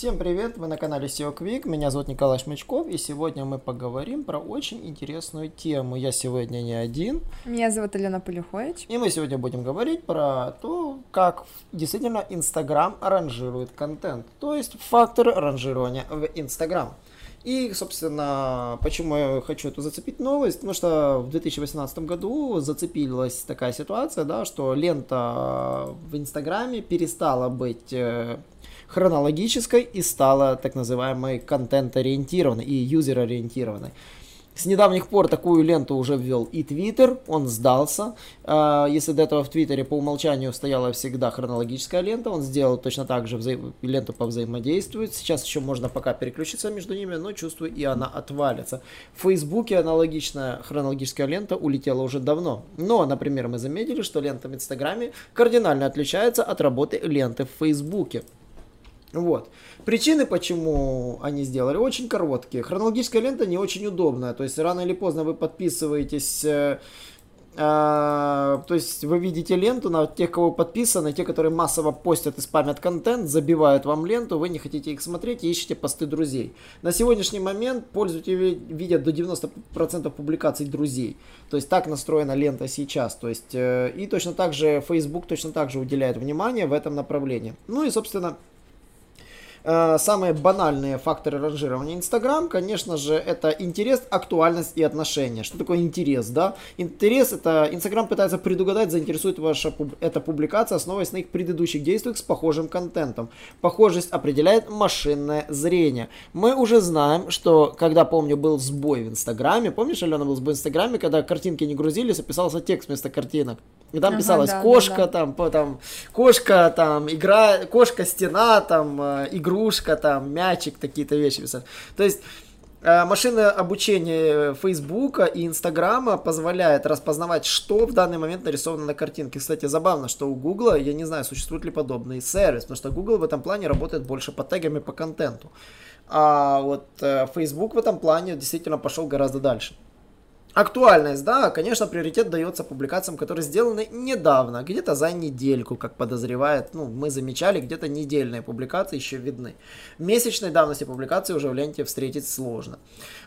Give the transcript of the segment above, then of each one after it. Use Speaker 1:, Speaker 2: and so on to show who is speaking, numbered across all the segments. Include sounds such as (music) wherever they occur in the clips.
Speaker 1: Всем привет, вы на канале SEO Quick, меня зовут Николай Шмычков, и сегодня мы поговорим про очень интересную тему. Я сегодня не один.
Speaker 2: Меня зовут Алена Полюхович.
Speaker 1: И мы сегодня будем говорить про то, как действительно Инстаграм ранжирует контент, то есть фактор ранжирования в Инстаграм. И, собственно, почему я хочу эту зацепить новость, потому что в 2018 году зацепилась такая ситуация, да, что лента в Инстаграме перестала быть э, хронологической и стала так называемой контент-ориентированной и юзер-ориентированной. С недавних пор такую ленту уже ввел и Twitter, он сдался. А, если до этого в Твиттере по умолчанию стояла всегда хронологическая лента, он сделал точно так же вза... ленту по взаимодействию. Сейчас еще можно пока переключиться между ними, но чувствую и она отвалится. В Фейсбуке аналогичная хронологическая лента улетела уже давно. Но, например, мы заметили, что лента в Инстаграме кардинально отличается от работы ленты в Фейсбуке. Вот. Причины, почему они сделали, очень короткие. Хронологическая лента не очень удобная. То есть рано или поздно вы подписываетесь... Э, э, то есть вы видите ленту на тех, кого подписаны, те, которые массово постят и спамят контент, забивают вам ленту, вы не хотите их смотреть и ищете посты друзей. На сегодняшний момент пользователи видят до 90% публикаций друзей. То есть так настроена лента сейчас. То есть, э, и точно так же Facebook точно так же уделяет внимание в этом направлении. Ну и, собственно, самые банальные факторы ранжирования Инстаграм, конечно же, это интерес, актуальность и отношения. Что такое интерес, да? Интерес это Инстаграм пытается предугадать, заинтересует ваша эта публикация, основываясь на их предыдущих действиях с похожим контентом. Похожесть определяет машинное зрение. Мы уже знаем, что когда, помню, был сбой в Инстаграме, помнишь, Алена, был сбой в Инстаграме, когда картинки не грузились, описался текст вместо картинок. И там ага, писалось да, кошка, да, да. там, по, там, кошка, там, игра, кошка, стена, там, э, игрушка, там, мячик, такие-то вещи писали. То есть, э, машина обучения Фейсбука и Инстаграма позволяет распознавать, что в данный момент нарисовано на картинке. Кстати, забавно, что у Гугла, я не знаю, существует ли подобный сервис, потому что Google в этом плане работает больше по тегами, по контенту. А вот э, Facebook в этом плане действительно пошел гораздо дальше. Актуальность, да, конечно, приоритет дается публикациям, которые сделаны недавно, где-то за недельку, как подозревает, ну, мы замечали, где-то недельные публикации еще видны. Месячной давности публикации уже в ленте встретить сложно.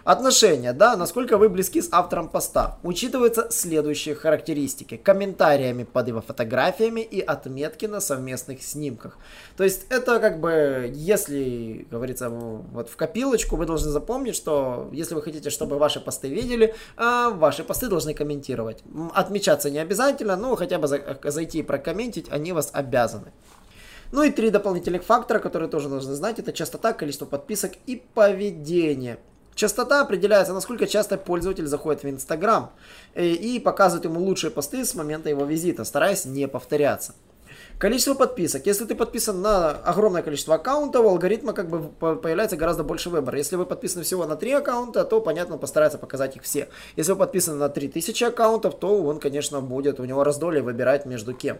Speaker 1: Отношения, да, насколько вы близки с автором поста. Учитываются следующие характеристики. Комментариями под его фотографиями и отметки на совместных снимках. То есть это как бы, если, говорится, вот в копилочку, вы должны запомнить, что если вы хотите, чтобы ваши посты видели, а, ваши посты должны комментировать. Отмечаться не обязательно, но хотя бы зайти и прокомментить, они вас обязаны. Ну и три дополнительных фактора, которые тоже нужно знать, это частота, количество подписок и поведение. Частота определяется, насколько часто пользователь заходит в Инстаграм э, и показывает ему лучшие посты с момента его визита, стараясь не повторяться. Количество подписок. Если ты подписан на огромное количество аккаунтов, у алгоритма как бы появляется гораздо больше выбора. Если вы подписаны всего на 3 аккаунта, то, понятно, постарается показать их все. Если вы подписаны на 3000 аккаунтов, то он, конечно, будет, у него раздолье выбирать между кем.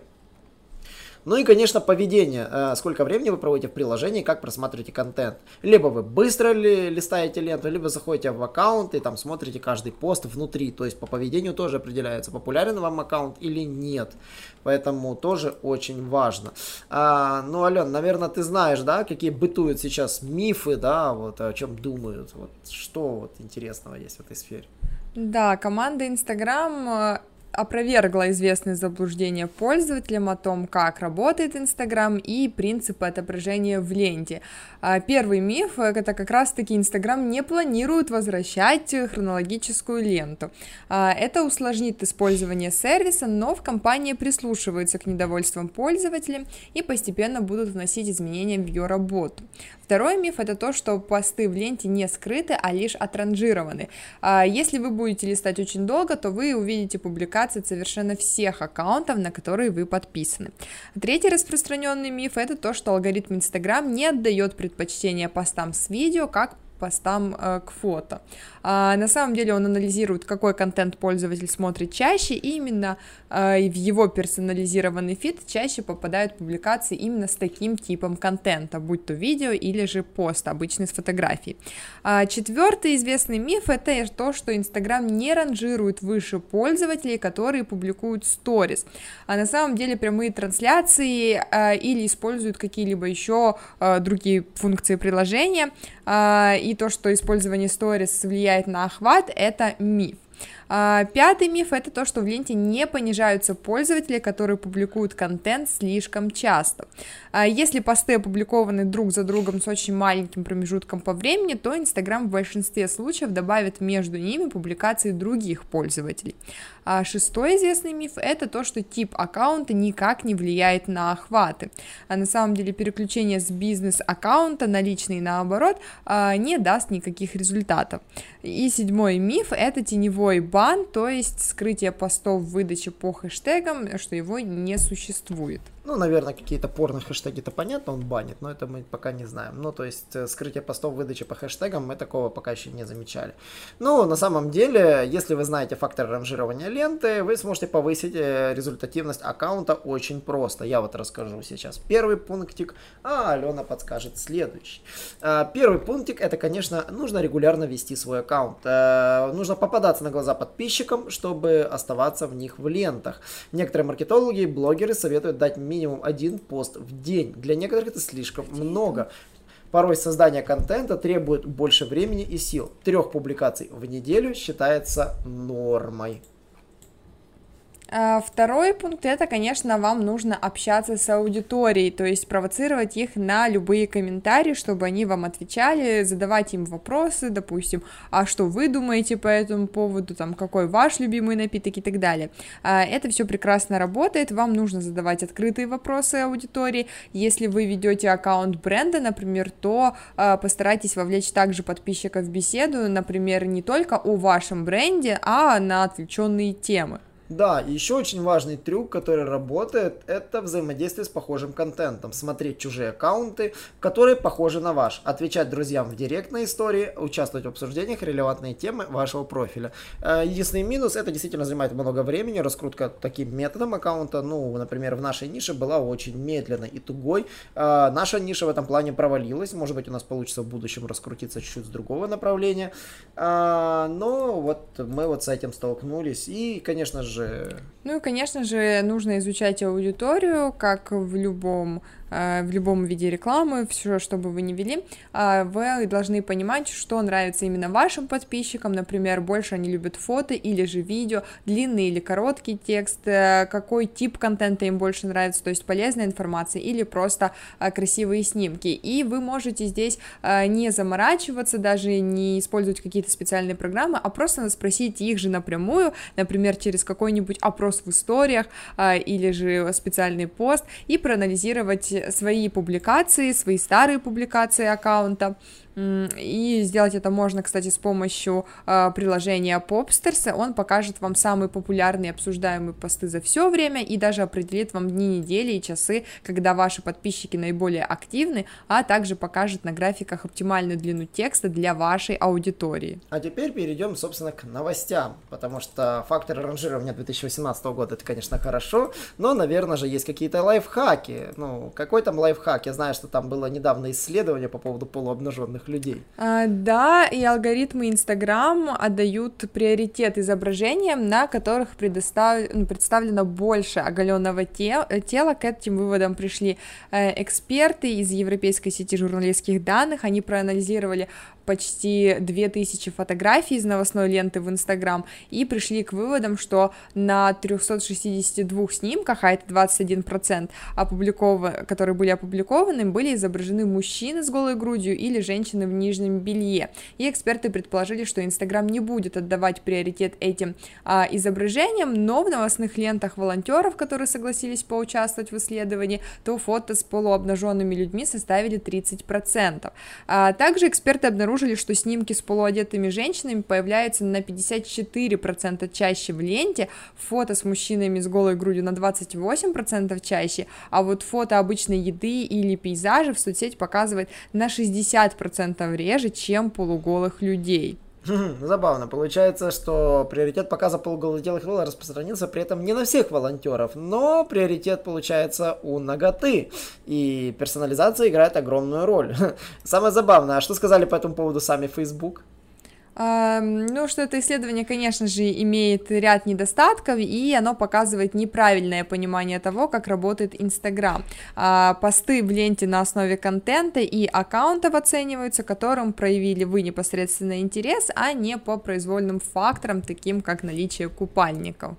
Speaker 1: Ну и, конечно, поведение. Э, сколько времени вы проводите в приложении, как просматриваете контент. Либо вы быстро ли листаете ленту, либо заходите в аккаунт и там смотрите каждый пост внутри. То есть по поведению тоже определяется, популярен вам аккаунт или нет. Поэтому тоже очень важно. А, ну, Ален, наверное, ты знаешь, да, какие бытуют сейчас мифы, да, вот о чем думают. Вот что вот интересного есть в этой сфере?
Speaker 2: Да, команда Instagram опровергла известные заблуждения пользователям о том, как работает Инстаграм и принципы отображения в ленте. А, первый миф — это как раз-таки Инстаграм не планирует возвращать хронологическую ленту. А, это усложнит использование сервиса, но в компании прислушиваются к недовольствам пользователей и постепенно будут вносить изменения в ее работу. Второй миф это то, что посты в ленте не скрыты, а лишь отранжированы. А, если вы будете листать очень долго, то вы увидите публикации совершенно всех аккаунтов, на которые вы подписаны. Третий распространенный миф это то, что алгоритм Instagram не отдает предпочтение постам с видео, как постам э, к фото. А, на самом деле он анализирует, какой контент пользователь смотрит чаще, и именно э, в его персонализированный фид чаще попадают публикации именно с таким типом контента, будь то видео или же пост, обычный с фотографией. А, четвертый известный миф это то, что Инстаграм не ранжирует выше пользователей, которые публикуют сторис. А на самом деле прямые трансляции а, или используют какие-либо еще другие функции приложения, а, и то, что использование сторис влияет на охват, это миф. А, пятый миф это то, что в ленте не понижаются пользователи, которые публикуют контент слишком часто. А, если посты опубликованы друг за другом с очень маленьким промежутком по времени, то Инстаграм в большинстве случаев добавит между ними публикации других пользователей. А шестой известный миф это то, что тип аккаунта никак не влияет на охваты. А на самом деле переключение с бизнес-аккаунта на личный наоборот не даст никаких результатов. И седьмой миф это теневой бан, то есть скрытие постов в выдаче по хэштегам, что его не существует.
Speaker 1: Ну, наверное, какие-то порно хэштеги-то понятно, он банит, но это мы пока не знаем. Ну, то есть, э, скрытие постов выдачи по хэштегам мы такого пока еще не замечали. Ну, на самом деле, если вы знаете фактор ранжирования ленты, вы сможете повысить э, результативность аккаунта очень просто. Я вот расскажу сейчас первый пунктик, а Алена подскажет следующий. А, первый пунктик, это, конечно, нужно регулярно вести свой аккаунт. Э, нужно попадаться на глаза подписчикам, чтобы оставаться в них в лентах. Некоторые маркетологи и блогеры советуют дать минимум один пост в день. Для некоторых это слишком много. Порой создание контента требует больше времени и сил. Трех публикаций в неделю считается нормой.
Speaker 2: А, второй пункт это, конечно, вам нужно общаться с аудиторией, то есть провоцировать их на любые комментарии, чтобы они вам отвечали, задавать им вопросы, допустим, а что вы думаете по этому поводу, там, какой ваш любимый напиток и так далее. А, это все прекрасно работает, вам нужно задавать открытые вопросы аудитории. Если вы ведете аккаунт бренда, например, то а, постарайтесь вовлечь также подписчиков в беседу, например, не только о вашем бренде, а на отвлеченные темы.
Speaker 1: Да, еще очень важный трюк, который работает, это взаимодействие с похожим контентом. Смотреть чужие аккаунты, которые похожи на ваш. Отвечать друзьям в директ на истории, участвовать в обсуждениях релевантной темы вашего профиля. Э, единственный минус, это действительно занимает много времени. Раскрутка таким методом аккаунта, ну, например, в нашей нише была очень медленной и тугой. Э, наша ниша в этом плане провалилась. Может быть, у нас получится в будущем раскрутиться чуть-чуть с другого направления. Э, но вот мы вот с этим столкнулись. И, конечно же, же...
Speaker 2: Ну и, конечно же, нужно изучать аудиторию, как в любом Э, в любом виде рекламы, все, что бы вы ни вели, а, вы должны понимать, что нравится именно вашим подписчикам, например, больше они любят фото или же видео, длинный или короткий текст, э, какой тип контента им больше нравится, то есть полезная информация или просто э, красивые снимки, и вы можете здесь не заморачиваться, даже не использовать какие-то специальные программы, а просто спросить их же напрямую, например, через какой-нибудь опрос в историях или же специальный пост, и проанализировать свои публикации, свои старые публикации аккаунта, и сделать это можно, кстати, с помощью э, приложения Popsters. Он покажет вам самые популярные обсуждаемые посты за все время и даже определит вам дни недели и часы, когда ваши подписчики наиболее активны, а также покажет на графиках оптимальную длину текста для вашей аудитории.
Speaker 1: А теперь перейдем, собственно, к новостям, потому что фактор ранжирования 2018 года это, конечно, хорошо, но, наверное же, есть какие-то лайфхаки. Ну, какой там лайфхак? Я знаю, что там было недавно исследование по поводу полуобнаженных разных людей.
Speaker 2: А, да, и алгоритмы Инстаграм отдают приоритет изображениям, на которых предостав... Представлено больше оголенного те... тела. К этим выводам пришли э, эксперты из Европейской сети журналистских данных. Они проанализировали почти 2000 фотографий из новостной ленты в Инстаграм и пришли к выводам, что на 362 снимках, а это 21%, опубликов... которые были опубликованы, были изображены мужчины с голой грудью или женщины в нижнем белье. И эксперты предположили, что Инстаграм не будет отдавать приоритет этим а, изображениям, но в новостных лентах волонтеров, которые согласились поучаствовать в исследовании, то фото с полуобнаженными людьми составили 30%. А, также эксперты обнаружили, что снимки с полуодетыми женщинами появляются на 54% чаще в ленте, фото с мужчинами с голой грудью на 28% чаще, а вот фото обычной еды или пейзажи в соцсети показывает на 60% реже, чем полуголых людей.
Speaker 1: Забавно. Получается, что приоритет показа полуголоделых тел распространился при этом не на всех волонтеров, но приоритет получается у ноготы. И персонализация играет огромную роль. (laughs) Самое забавное, а что сказали по этому поводу сами Facebook?
Speaker 2: Ну, что это исследование, конечно же, имеет ряд недостатков, и оно показывает неправильное понимание того, как работает Инстаграм. А, посты в ленте на основе контента и аккаунтов оцениваются, которым проявили вы непосредственно интерес, а не по произвольным факторам, таким как наличие купальников.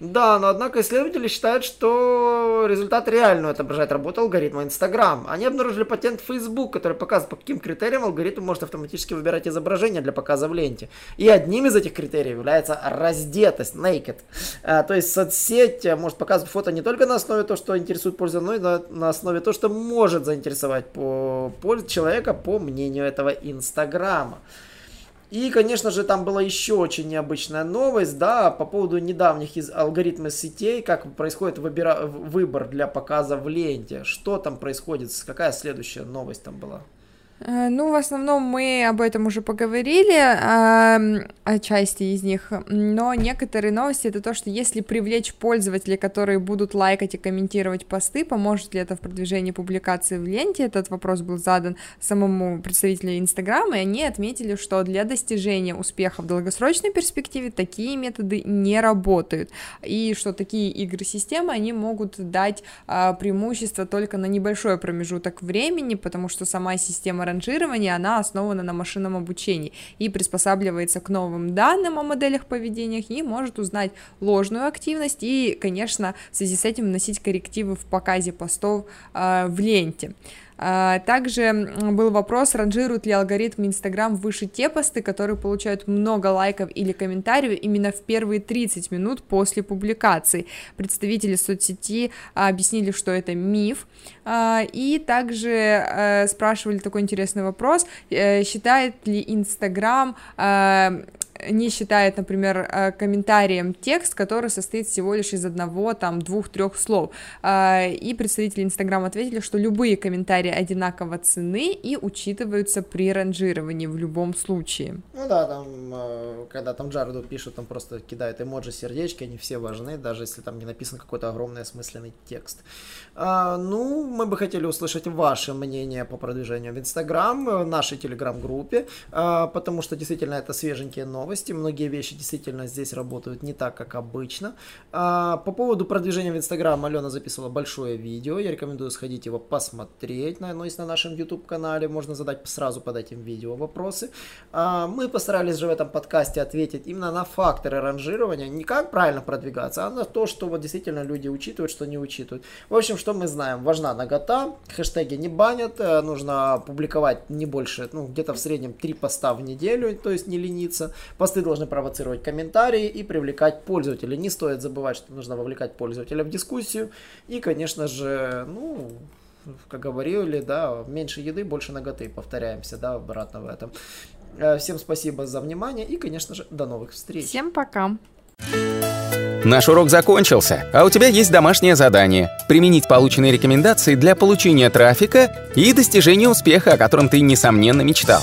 Speaker 1: Да, но однако исследователи считают, что результат реально отображает работу алгоритма Instagram. Они обнаружили патент Facebook, который показывает, по каким критериям алгоритм может автоматически выбирать изображение для показа в ленте. И одним из этих критериев является раздетость, naked. А, то есть соцсеть может показывать фото не только на основе того, что интересует пользователя, но и на, на основе того, что может заинтересовать по, по, человека по мнению этого Инстаграма. И, конечно же, там была еще очень необычная новость, да, по поводу недавних из алгоритмов сетей, как происходит выбира... выбор для показа в ленте. Что там происходит, какая следующая новость там была?
Speaker 2: Э, ну, в основном мы об этом уже поговорили, э, о части из них, но некоторые новости это то, что если привлечь пользователей, которые будут лайкать и комментировать посты, поможет ли это в продвижении публикации в ленте? Этот вопрос был задан самому представителю Инстаграма, и они отметили, что для достижения успеха в долгосрочной перспективе такие методы не работают, и что такие игры-системы, они могут дать э, преимущество только на небольшой промежуток времени, потому что сама система ранжирования, она основана на машинном обучении и приспосабливается к новым данным о моделях поведения и может узнать ложную активность и, конечно, в связи с этим вносить коррективы в показе постов э, в ленте. А, также был вопрос, ранжирует ли алгоритм Инстаграм выше те посты, которые получают много лайков или комментариев именно в первые 30 минут после публикации. Представители соцсети объяснили, что это миф, а, и также э, спрашивали такой интересный вопрос, э, считает ли Инстаграм не считает, например, э, комментарием текст, который состоит всего лишь из одного, там, двух-трех слов. А, и представители Инстаграма ответили, что любые комментарии одинаково цены и учитываются при ранжировании в любом случае.
Speaker 1: Ну да, там, э, когда там Джареду пишут, там просто кидают эмоджи, сердечки, они все важны, даже если там не написан какой-то огромный осмысленный текст. А, ну, мы бы хотели услышать ваше мнение по продвижению в Инстаграм, в нашей телеграм-группе, потому что действительно это свеженькие новости, новости. Многие вещи действительно здесь работают не так, как обычно. А, по поводу продвижения в Инстаграм Алена записывала большое видео. Я рекомендую сходить его посмотреть. Оно есть на нашем YouTube-канале. Можно задать сразу под этим видео вопросы. А, мы постарались же в этом подкасте ответить именно на факторы ранжирования. Не как правильно продвигаться, а на то, что вот действительно люди учитывают, что не учитывают. В общем, что мы знаем? Важна нагота. Хэштеги не банят. Э, нужно публиковать не больше, ну, где-то в среднем 3 поста в неделю, то есть не лениться. Посты должны провоцировать комментарии и привлекать пользователей. Не стоит забывать, что нужно вовлекать пользователя в дискуссию. И, конечно же, ну, как говорили, да, меньше еды, больше ноготы. Повторяемся, да, обратно в этом. Э, всем спасибо за внимание и, конечно же, до новых встреч.
Speaker 2: Всем пока.
Speaker 3: Наш урок закончился, а у тебя есть домашнее задание – применить полученные рекомендации для получения трафика и достижения успеха, о котором ты, несомненно, мечтал.